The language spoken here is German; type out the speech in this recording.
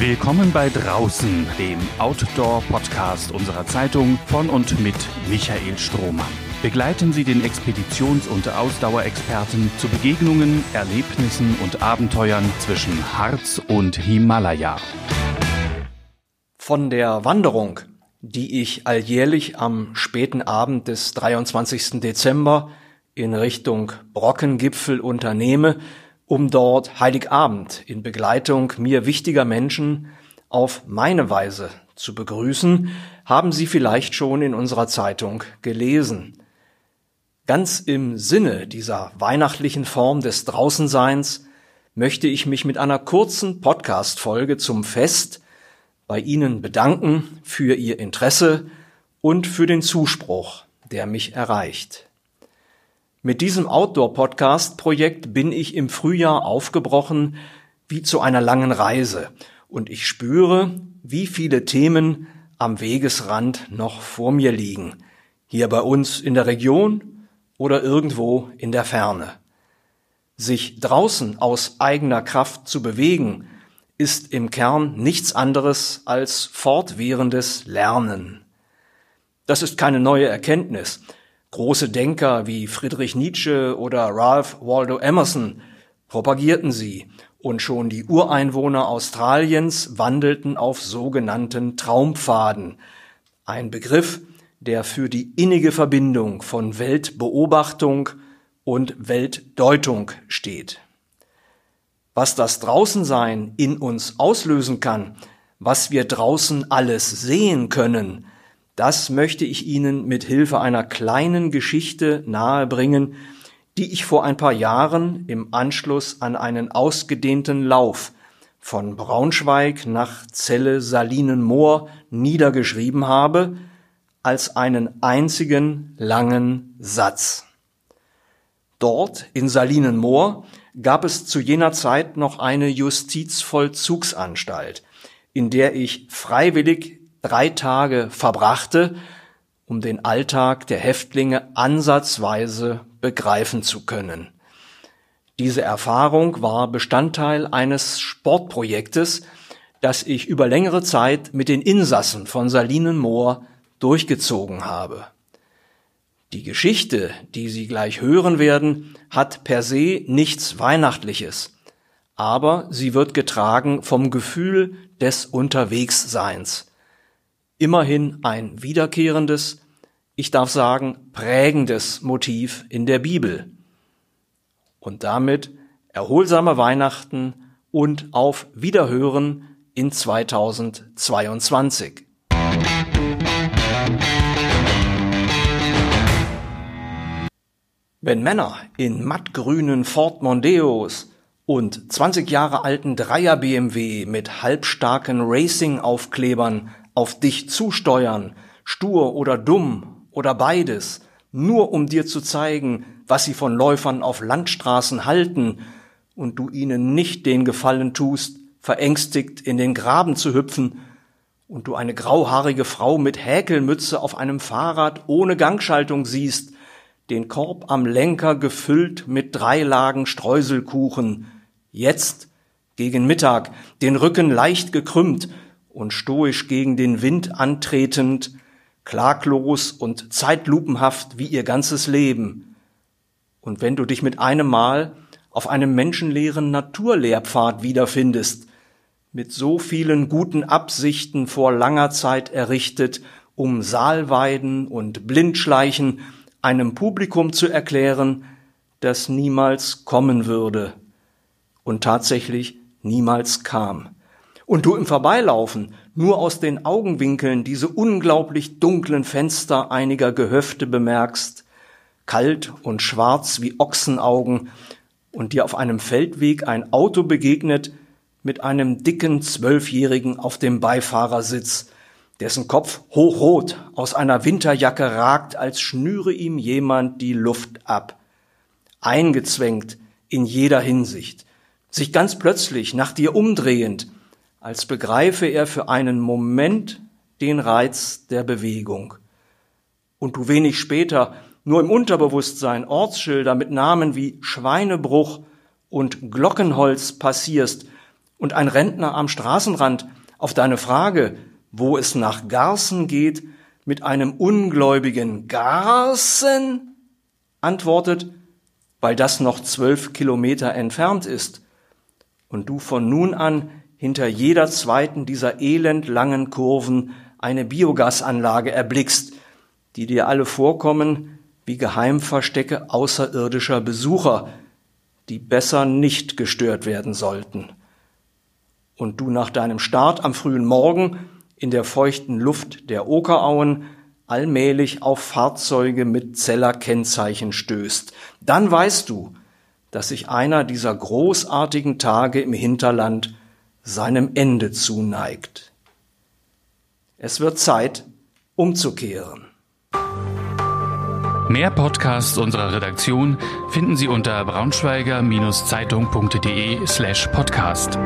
Willkommen bei Draußen, dem Outdoor-Podcast unserer Zeitung von und mit Michael Strohmann. Begleiten Sie den Expeditions- und Ausdauerexperten zu Begegnungen, Erlebnissen und Abenteuern zwischen Harz und Himalaya. Von der Wanderung, die ich alljährlich am späten Abend des 23. Dezember in Richtung Brockengipfel unternehme, um dort Heiligabend in Begleitung mir wichtiger Menschen auf meine Weise zu begrüßen, haben Sie vielleicht schon in unserer Zeitung gelesen. Ganz im Sinne dieser weihnachtlichen Form des Draußenseins möchte ich mich mit einer kurzen Podcast-Folge zum Fest bei Ihnen bedanken für Ihr Interesse und für den Zuspruch, der mich erreicht. Mit diesem Outdoor-Podcast-Projekt bin ich im Frühjahr aufgebrochen wie zu einer langen Reise und ich spüre, wie viele Themen am Wegesrand noch vor mir liegen. Hier bei uns in der Region oder irgendwo in der Ferne. Sich draußen aus eigener Kraft zu bewegen, ist im Kern nichts anderes als fortwährendes Lernen. Das ist keine neue Erkenntnis. Große Denker wie Friedrich Nietzsche oder Ralph Waldo Emerson propagierten sie und schon die Ureinwohner Australiens wandelten auf sogenannten Traumpfaden, ein Begriff, der für die innige Verbindung von Weltbeobachtung und Weltdeutung steht. Was das Draußensein in uns auslösen kann, was wir draußen alles sehen können, das möchte ich Ihnen mit Hilfe einer kleinen Geschichte nahebringen, die ich vor ein paar Jahren im Anschluss an einen ausgedehnten Lauf von Braunschweig nach Celle Salinenmoor niedergeschrieben habe, als einen einzigen langen Satz. Dort in Salinenmoor gab es zu jener Zeit noch eine Justizvollzugsanstalt, in der ich freiwillig drei Tage verbrachte, um den Alltag der Häftlinge ansatzweise begreifen zu können. Diese Erfahrung war Bestandteil eines Sportprojektes, das ich über längere Zeit mit den Insassen von Salinenmoor durchgezogen habe. Die Geschichte, die Sie gleich hören werden, hat per se nichts Weihnachtliches, aber sie wird getragen vom Gefühl des Unterwegsseins immerhin ein wiederkehrendes, ich darf sagen, prägendes Motiv in der Bibel. Und damit erholsame Weihnachten und auf Wiederhören in 2022. Wenn Männer in mattgrünen Ford Mondeos und 20 Jahre alten Dreier BMW mit halbstarken Racing-Aufklebern auf dich zusteuern, stur oder dumm oder beides, nur um dir zu zeigen, was sie von Läufern auf Landstraßen halten, und du ihnen nicht den Gefallen tust, verängstigt in den Graben zu hüpfen, und du eine grauhaarige Frau mit Häkelmütze auf einem Fahrrad ohne Gangschaltung siehst, den Korb am Lenker gefüllt mit drei Lagen Streuselkuchen, jetzt gegen Mittag, den Rücken leicht gekrümmt, und stoisch gegen den Wind antretend, klaglos und zeitlupenhaft wie ihr ganzes Leben. Und wenn du dich mit einem Mal auf einem menschenleeren Naturlehrpfad wiederfindest, mit so vielen guten Absichten vor langer Zeit errichtet, um Saalweiden und Blindschleichen einem Publikum zu erklären, das niemals kommen würde und tatsächlich niemals kam und du im Vorbeilaufen nur aus den Augenwinkeln diese unglaublich dunklen Fenster einiger Gehöfte bemerkst, kalt und schwarz wie Ochsenaugen, und dir auf einem Feldweg ein Auto begegnet mit einem dicken Zwölfjährigen auf dem Beifahrersitz, dessen Kopf hochrot aus einer Winterjacke ragt, als schnüre ihm jemand die Luft ab. Eingezwängt in jeder Hinsicht, sich ganz plötzlich nach dir umdrehend, als begreife er für einen Moment den Reiz der Bewegung. Und du wenig später nur im Unterbewusstsein Ortsschilder mit Namen wie Schweinebruch und Glockenholz passierst, und ein Rentner am Straßenrand auf deine Frage, wo es nach Garsen geht, mit einem ungläubigen Garsen antwortet, weil das noch zwölf Kilometer entfernt ist und du von nun an hinter jeder zweiten dieser elendlangen Kurven eine Biogasanlage erblickst, die dir alle vorkommen wie Geheimverstecke außerirdischer Besucher, die besser nicht gestört werden sollten. Und du nach deinem Start am frühen Morgen in der feuchten Luft der Okerauen allmählich auf Fahrzeuge mit Zeller-Kennzeichen stößt. Dann weißt du, dass sich einer dieser großartigen Tage im Hinterland seinem Ende zuneigt. Es wird Zeit, umzukehren. Mehr Podcasts unserer Redaktion finden Sie unter braunschweiger-zeitung.de slash podcast.